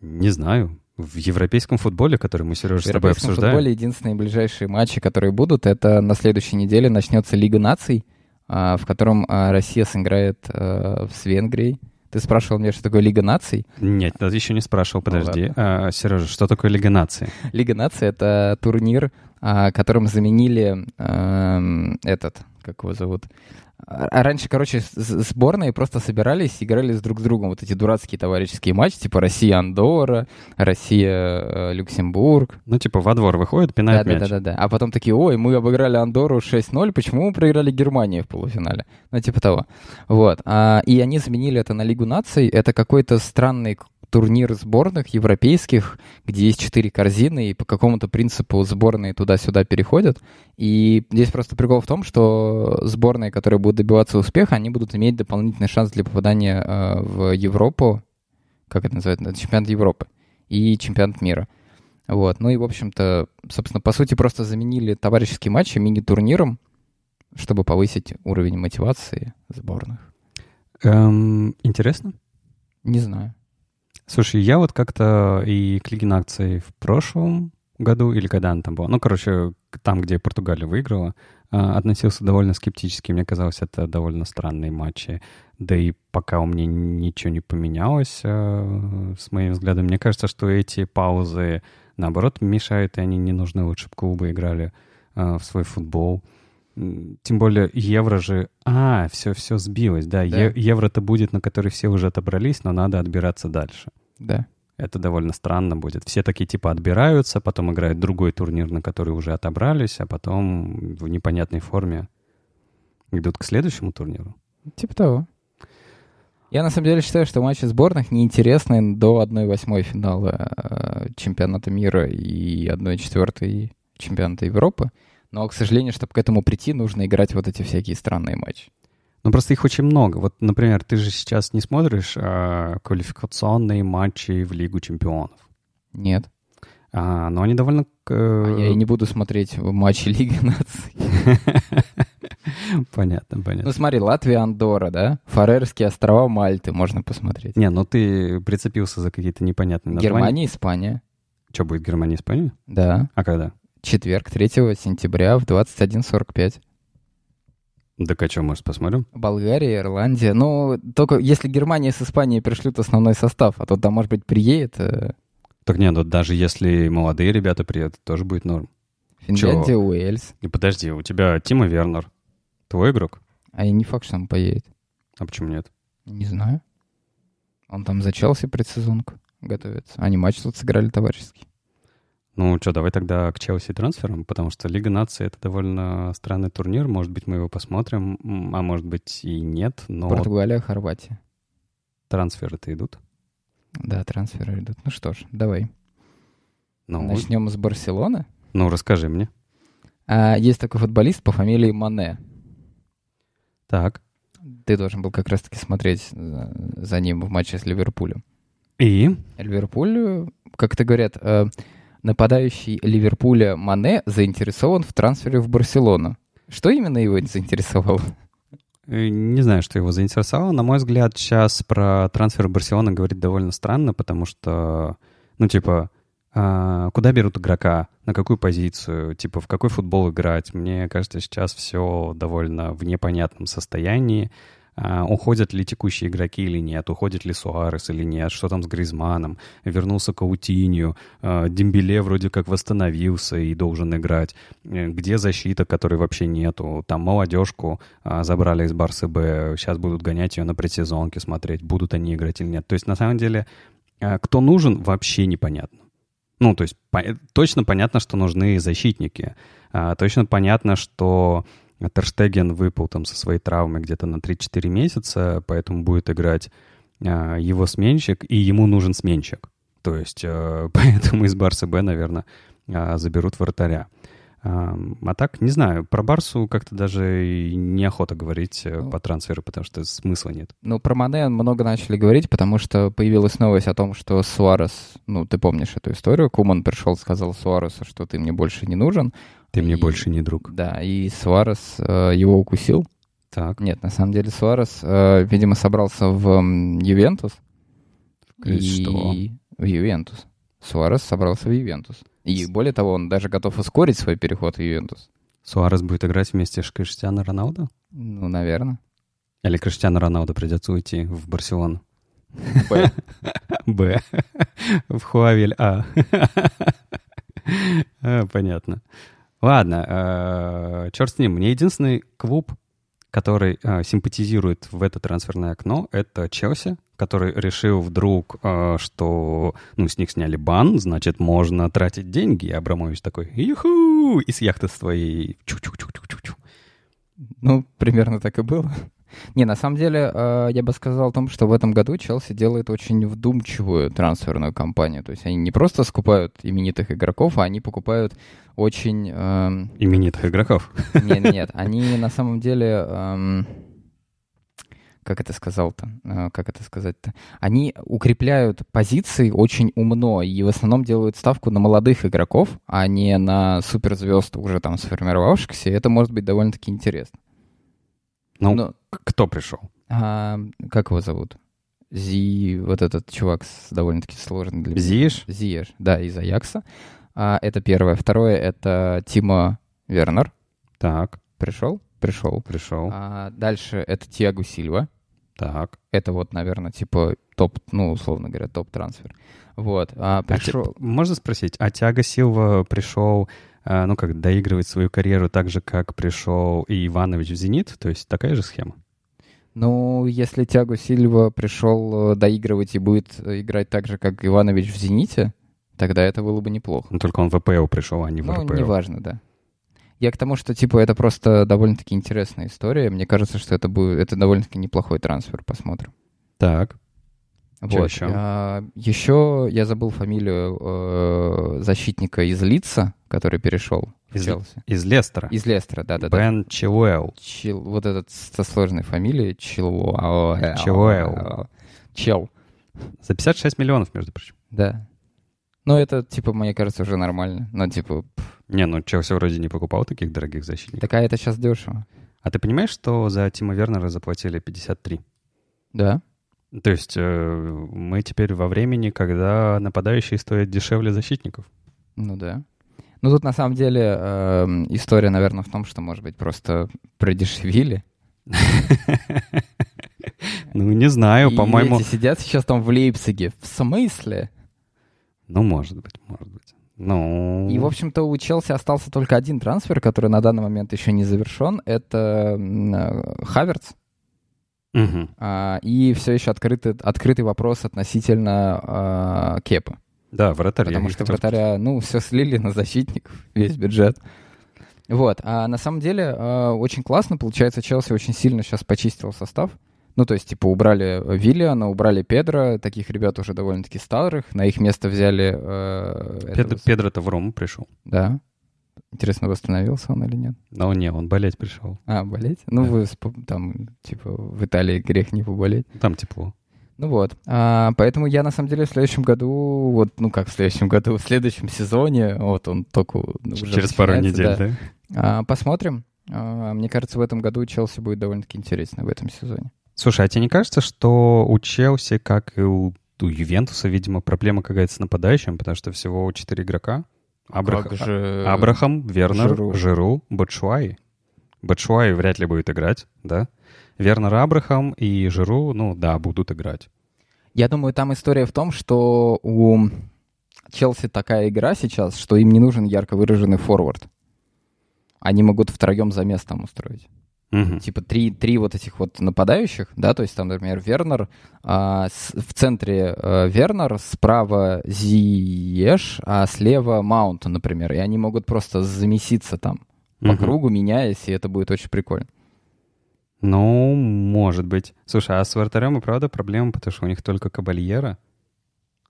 Не знаю. В европейском футболе, который мы, Сережа, В с тобой европейском обсуждаем. футболе единственные ближайшие матчи, которые будут, это на следующей неделе начнется Лига наций, а, в котором а, Россия сыграет а, с Венгрией. Ты спрашивал меня, что такое Лига наций? Нет, ты еще не спрашивал, Ну, подожди. А, Сережа, что такое Лига наций? Лига наций — это турнир, которым заменили эм, этот, как его зовут? А а раньше, короче, сборные просто собирались, играли с друг с другом вот эти дурацкие товарищеские матчи, типа Россия-Андорра, Россия-Люксембург. Ну, типа, во двор выходит, пинает Да, мяч. да, да, да. А потом такие, ой, мы обыграли Андору 6-0, почему мы проиграли Германии в полуфинале? Ну, типа того. Вот. А, и они заменили это на Лигу наций. Это какой-то странный турнир сборных европейских, где есть четыре корзины, и по какому-то принципу сборные туда-сюда переходят. И здесь просто прикол в том, что сборные, которые будут добиваться успеха, они будут иметь дополнительный шанс для попадания э, в Европу, как это называется, чемпионат Европы и чемпионат мира. Вот. Ну и, в общем-то, собственно, по сути, просто заменили товарищеские матчи мини-турниром, чтобы повысить уровень мотивации сборных. Эм, интересно? Не знаю. Слушай, я вот как-то и к Лиге наций в прошлом году, или когда она там была, ну, короче, там, где Португалия выиграла, а, относился довольно скептически. Мне казалось, это довольно странные матчи. Да и пока у меня ничего не поменялось э, с моим взглядом, мне кажется, что эти паузы, наоборот, мешают, и они не нужны. Лучше бы клубы играли э, в свой футбол. Тем более евро же... А, все, все сбилось, да. да. Е- евро-то будет, на который все уже отобрались, но надо отбираться дальше. Да. Это довольно странно будет. Все такие типа отбираются, потом играют другой турнир, на который уже отобрались, а потом в непонятной форме идут к следующему турниру. Типа того. Я на самом деле считаю, что матчи сборных неинтересны до 1-8 финала э, чемпионата мира и 1-4 чемпионата Европы. Но, к сожалению, чтобы к этому прийти, нужно играть вот эти всякие странные матчи. Ну, просто их очень много. Вот, например, ты же сейчас не смотришь а, квалификационные матчи в Лигу чемпионов. Нет. А, но они довольно... А я и не буду смотреть матчи (laughs) Лиги наций. Понятно, понятно. Ну смотри, Латвия, Андора, да? Фарерские острова Мальты можно посмотреть. Не, ну ты прицепился за какие-то непонятные названия. Германия, Испания. Что, будет Германия, Испания? Да. А когда? Четверг, 3 сентября в 21.45. Да а что, может, посмотрим? Болгария, Ирландия. Ну, только если Германия с Испанией пришлют основной состав, а то там, может быть, приедет... Э... Так нет, ну даже если молодые ребята приедут, тоже будет норм. Финляндия, Чё? Уэльс. И подожди, у тебя Тима Вернер. Твой игрок? А я не факт, что он поедет. А почему нет? Не знаю. Он там за Челси предсезонку готовится. Они матч тут сыграли товарищеский. Ну что, давай тогда к Челси трансферам, потому что Лига нации — это довольно странный турнир. Может быть, мы его посмотрим, а может быть и нет, но... Португалия, Хорватия. Трансферы-то идут? Да, трансферы идут. Ну что ж, давай. Ну, Начнем с Барселоны. Ну, расскажи мне. А, есть такой футболист по фамилии Мане. Так. Ты должен был как раз-таки смотреть за ним в матче с Ливерпулем. И? Ливерпуль, как это говорят, э, нападающий Ливерпуля Мане заинтересован в трансфере в Барселону. Что именно его заинтересовало? Э, не знаю, что его заинтересовало. На мой взгляд, сейчас про трансфер в Барселону говорить довольно странно, потому что, ну, типа, а, куда берут игрока, на какую позицию, типа, в какой футбол играть. Мне кажется, сейчас все довольно в непонятном состоянии. А, уходят ли текущие игроки или нет, уходит ли Суарес или нет, что там с Гризманом, вернулся Каутинью, а, Дембеле вроде как восстановился и должен играть, э, где защита, которой вообще нету, там молодежку а, забрали из Барсы Б, сейчас будут гонять ее на предсезонке, смотреть, будут они играть или нет. То есть на самом деле кто нужен, вообще непонятно. Ну, то есть по- точно понятно, что нужны защитники. Точно понятно, что Терштеген выпал там со своей травмой где-то на 3-4 месяца, поэтому будет играть а, его сменщик, и ему нужен сменщик. То есть а, (laughs) поэтому из Барса Б, наверное, а, заберут вратаря. А, а так, не знаю, про Барсу как-то даже неохота говорить э, ну, по трансферу, потому что смысла нет. Ну, про Мане много начали говорить, потому что появилась новость о том, что Суарес, ну, ты помнишь эту историю, Куман пришел, сказал Суаресу, что ты мне больше не нужен, ты мне и, больше не друг. Да, и Суарес э, его укусил. Так. Нет, на самом деле Суарес, э, видимо, собрался в Ювентус. И что? В Ювентус. Суарес собрался в Ювентус. И более того, он даже готов ускорить свой переход в Ювентус. Суарес будет играть вместе с Криштиано Роналдо? Ну, наверное. Или Криштиано Роналдо придется уйти в Барселону? Б. (laughs) Б. В Хуавель А. (laughs) а понятно. Ладно, э, черт с ним. Мне единственный клуб, который э, симпатизирует в это трансферное окно, это Челси, который решил вдруг, э, что ну, с них сняли бан, значит, можно тратить деньги. И Абрамович такой, юху, и с яхты своей чу-чу-чу-чу-чу. Ну, примерно так и было. Не, на самом деле, э, я бы сказал о том, что в этом году Челси делает очень вдумчивую трансферную кампанию. То есть они не просто скупают именитых игроков, а они покупают очень... эм, Именитых игроков. Нет, нет, (laughs) они на самом деле... эм, Как это сказал-то? Э, Как это сказать-то? Они укрепляют позиции очень умно и в основном делают ставку на молодых игроков, а не на суперзвезд, уже там сформировавшихся. И это может быть довольно-таки интересно. Ну, Но- кто пришел? А, как его зовут? Зи, вот этот чувак с довольно-таки сложный для меня. Зиеш? Зиеш, да, из Аякса. А, это первое. Второе — это Тима Вернер. Так, Пришел? Пришел. пришел. А, дальше это Тиагу Сильва. Так. Это вот, наверное, типа топ, ну, условно говоря, топ-трансфер. Вот. А, А пришел... те- можно спросить, а Тиаго Силва пришел, ну как, доигрывать свою карьеру так же, как пришел и Иванович в «Зенит»? То есть такая же схема? Ну, если Тиагу Сильва пришел э, доигрывать и будет э, играть так же, как Иванович в «Зените», тогда это было бы неплохо. Ну только он в ВПЛ пришел, а не в Ну, РПЛ. неважно, да. Я к тому, что, типа, это просто довольно-таки интересная история. Мне кажется, что это будет... Это довольно-таки неплохой трансфер, посмотрим. Так, вот. ещё? А, еще я забыл фамилию э, защитника из Лица, который перешел Из- Челси. из Лестера. Из Лестера, да-да-да. Бен Чилуэлл. Чил- вот этот со сложной фамилией. Чилуэлл. Чилуэлл. Чел, За 56 миллионов, между прочим. да. Ну, это, типа, мне кажется, уже нормально. Ну, типа, пф, Не, ну Челси вроде не покупал таких дорогих защитников. такая это сейчас дешево. А ты понимаешь, что за Тима Вернера заплатили 53? Да? То есть э, мы теперь во времени, когда нападающие стоят дешевле защитников. Ну да. Ну тут на самом деле эм, история, наверное, в том, что, может быть, просто продешевили. (laughs) Ну, не знаю, по-моему... эти сидят сейчас там в Лейпциге. В смысле? Ну, может быть, может быть. Ну... И, в общем-то, у Челси остался только один трансфер, который на данный момент еще не завершен. Это э, Хаверц. Мгм. А, и все еще открытый, открытый вопрос относительно а, Кепа. Да, вратарь. я Потому что вратаря, ну, все слили на защитников, (laughs) весь бюджет. Вот. А на самом деле э, очень классно. Получается, Челси очень сильно сейчас почистил состав. Ну, то есть, типа, убрали Виллиана, убрали Педро, таких ребят уже довольно-таки старых. На их место взяли... э, сказать. этого Пед- с- Педро-то в Рому пришел. Да. Интересно, восстановился он или нет? Но не, он болеть пришел. А, болеть? Ну, вы сп- там, типа, в Италии грех не поболеть. Там тепло. Ну вот. А, поэтому я, на самом деле, в следующем году, вот, ну, как в следующем году, (laughs) в следующем сезоне, вот он только ну, уже Через пару недель, да. да? А, посмотрим. А, мне кажется, в этом году Челси будет довольно-таки интересно в этом сезоне. Слушай, а тебе не кажется, что у Челси, как и у, у Ювентуса, видимо, проблема какая-то с нападающим, потому что всего четыре игрока? Абрах- Как же... Абрахам, Вернер, Жиру. Жиру, Батшуай. Батшуай вряд ли будет играть, да? Вернер Абрахам и Жиру, ну да, будут играть. Я думаю, там история в том, что у Челси такая игра сейчас, что им не нужен ярко выраженный форвард. Они могут втроем за местом устроить. Мгм. Типа три, три вот этих вот нападающих, да, то есть там, например, Вернер, а, с- в центре э, Вернер, справа Зиеш, а слева Маунт, например, и они могут просто замеситься там по Мгм. кругу, меняясь, и это будет очень прикольно. Ну, может быть. Слушай, а с вратарем и правда проблема, потому что у них только Кабальера,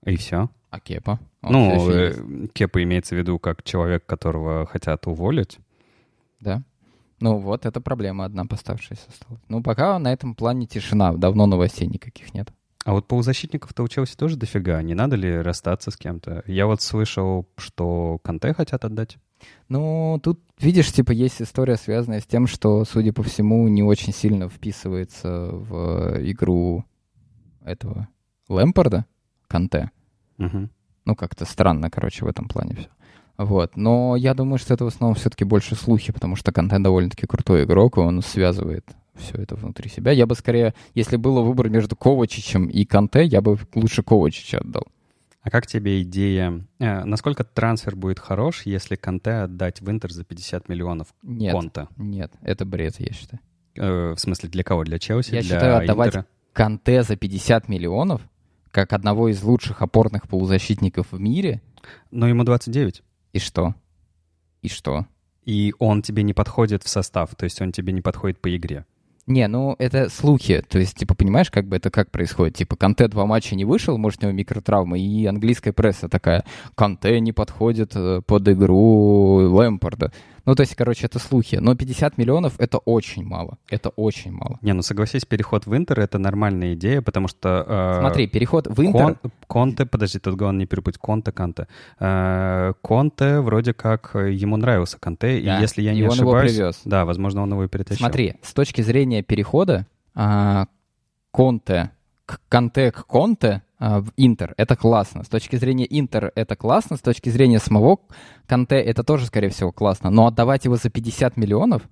и все. А Кепа? Он Ну, э, Кепа имеется в виду как человек, которого хотят уволить. да. Ну вот, это проблема одна поставшаяся осталась. Ну, пока на этом плане тишина, давно новостей никаких нет. А вот полузащитников-то у Челси тоже дофига. Не надо ли расстаться с кем-то? Я вот слышал, что Канте хотят отдать. Ну, тут, видишь, типа, есть история, связанная с тем, что, судя по всему, не очень сильно вписывается в игру этого Лэмпорда, Канте. Мгм. Ну, как-то странно, короче, в этом плане все. Вот. Но я думаю, что это в основном все-таки больше слухи, потому что Канте довольно-таки крутой игрок, и он связывает все это внутри себя. Я бы скорее, если было выбор между Ковачичем и Канте, я бы лучше Ковачича отдал. А как тебе идея? э, насколько трансфер будет хорош, если Канте отдать в Интер за 50 миллионов Нет, конта? нет, это бред, я считаю. Э, в смысле, для кого? Для Челси? Я для считаю, отдавать Интера? Канте за 50 миллионов, как одного из лучших опорных полузащитников в мире, Но ему 29. И что? И что? И он тебе не подходит в состав, то есть он тебе не подходит по игре. Не, ну это слухи. То есть, типа, понимаешь, как бы это как происходит? Типа, Канте два матча не вышел, может, у него микротравма, и английская пресса такая, Канте не подходит э, под игру Лэмпорда. Ну, то есть, короче, это слухи. Но 50 миллионов — это очень мало. Это очень мало. Не, ну согласись, переход в Интер — это нормальная идея, потому что... Э, Смотри, переход в Интер... Кон, Конте, подожди, тут главное не перепутать. Конте, Канте. Э, Конте вроде как ему нравился Канте, да, и если я не он ошибаюсь... его привез. Да, возможно, он его и перетащил. Смотри, с точки зрения перехода, э, Конте Канте к Конте а, в Интер. Это классно. С точки зрения Интер это классно, с точки зрения самого Канте это тоже, скорее всего, классно. Но отдавать его за 50 миллионов,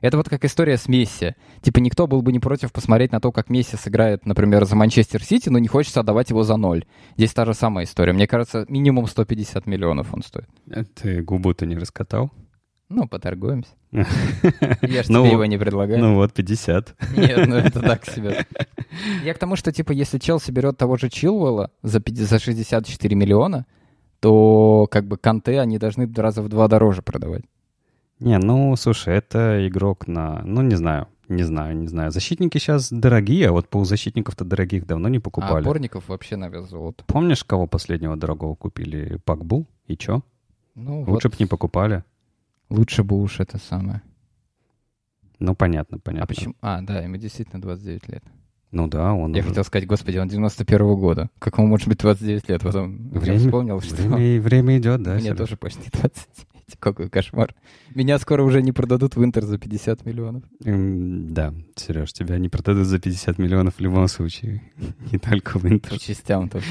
это вот как история с Месси. Типа никто был бы не против посмотреть на то, как Месси сыграет, например, за Манчестер Сити, но не хочется отдавать его за ноль. Здесь та же самая история. Мне кажется, минимум 150 миллионов он стоит. Ты губу-то не раскатал? Ну, поторгуемся. (laughs) Я же ну, тебе его не предлагаю. Ну вот, 50. Нет, ну это так (laughs) себе. Я к тому, что, типа, если Челси берет того же Чилвелла за, за 64 миллиона, то, как бы, Канте они должны раза в два дороже продавать. Не, ну, слушай, это игрок на... Ну, не знаю, не знаю, не знаю. Защитники сейчас дорогие, а вот полузащитников-то дорогих давно не покупали. А опорников вообще на вес золота. Помнишь, кого последнего дорогого купили? Пакбу? И чё? Ну, Лучше вот... бы не покупали. Лучше бы уж это самое. Ну, понятно, понятно. А почему? А, да, ему действительно 29 лет. Ну да, он... Я уже... хотел сказать, господи, он 91-го года. Как ему может быть 29 лет? Потом время, я вспомнил, что... Время, время идет, да. Мне тоже почти 29. Какой кошмар. Меня скоро уже не продадут в Интер за 50 миллионов. Да, Сереж, тебя не продадут за 50 миллионов в любом случае. Не только в Интер. По частям тоже.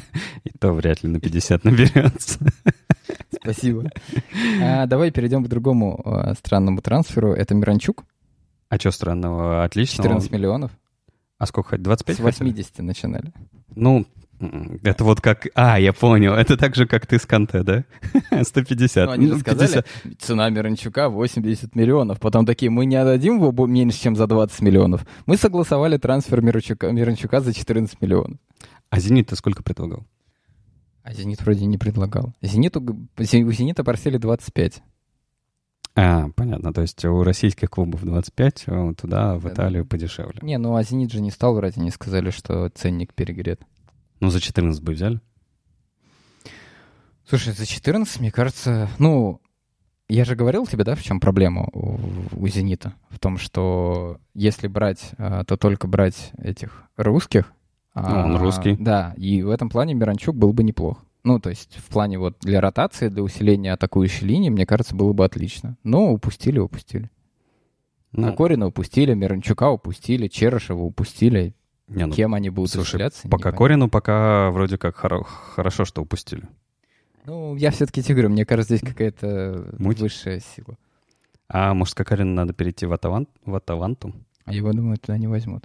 (laughs) И то вряд ли на 50 наберется. Спасибо. А, давай перейдем к другому а, странному трансферу. Это Миранчук. А что странного? Отлично. 14 миллионов. А сколько? 25? С 80 хотели? начинали. Ну, это вот как... А, я понял. Это так же, как ты с Канте, да? (laughs) 150. Ну, они же сказали, 50. цена Миранчука 80 миллионов. Потом такие, мы не отдадим его меньше, чем за 20 миллионов. Мы согласовали трансфер Миранчука, Миранчука за 14 миллионов. А «Зенит» ты сколько предлагал? А «Зенит» вроде не предлагал. «Зениту», у «Зенита» просили 25. А, понятно. То есть у российских клубов 25, а туда, в Италию, подешевле. Не, ну а «Зенит» же не стал врать, они сказали, что ценник перегрет. Ну, за 14 бы взяли? Слушай, за 14, мне кажется, ну, я же говорил тебе, да, в чем проблема у, у «Зенита»? В том, что если брать, а, то только брать этих русских. Ну, он а, русский. Да, и в этом плане Миранчук был бы неплох. Ну, то есть в плане вот для ротации, для усиления атакующей линии, мне кажется, было бы отлично. Но упустили, упустили. Ну, Кокорина упустили, Миранчука упустили, Черышева упустили. Не, ну, Кем они будут слушай, усиляться? По Кокорину пока вроде как хоро- хорошо, что упустили. Ну, я все-таки тебе говорю, мне кажется, здесь какая-то Муть? высшая сила. А может, Кокорину надо перейти в, Атаван... в Атаванту? А его, думаю, туда не возьмут.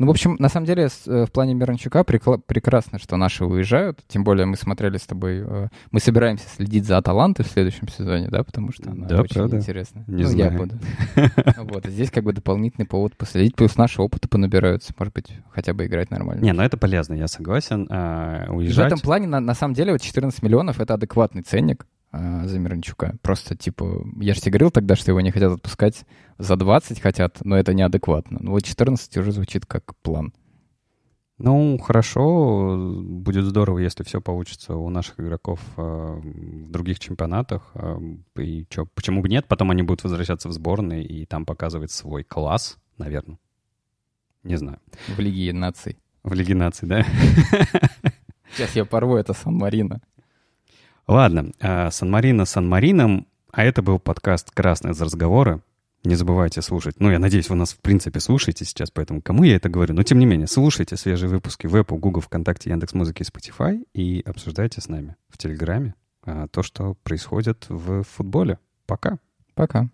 Ну, в общем, на самом деле, э, в плане Миранчука прекрасно, что наши уезжают. Тем более мы смотрели с тобой... Э, мы собираемся следить за Аталантой в следующем сезоне, да, потому что она да, очень правда? интересная. Не ну, знаю. я буду. (laughs) Вот, здесь как бы дополнительный повод последить, плюс наши опыты понабираются, может быть, хотя бы играть нормально. Не, ну это полезно, я согласен. Уезжать... В этом плане, на самом деле, вот 14 миллионов — это адекватный ценник а, за Миранчука. Просто, типа, я же тебе говорил тогда, что его не хотят отпускать за 20 хотят, но это неадекватно. Ну вот 14 уже звучит как план. Ну, хорошо. Будет здорово, если все получится у наших игроков э, в других чемпионатах. Э, и чё, почему бы нет? Потом они будут возвращаться в сборные и там показывать свой класс, наверное. Не знаю. В Лиге наций. В Лиге наций, да? (laughs) Сейчас я порву это Сан-Марино. Ладно, э, Сан-Марино Сан-Марином, а это был подкаст «Красный из разговора». Не забывайте слушать. Ну, я надеюсь, вы нас, в принципе, слушаете сейчас, поэтому кому я это говорю? Но, тем не менее, слушайте свежие выпуски в Apple, Google, ВКонтакте, Яндекс.Музыки и Spotify и обсуждайте с нами в Телеграме а, то, что происходит в футболе. Пока. Пока.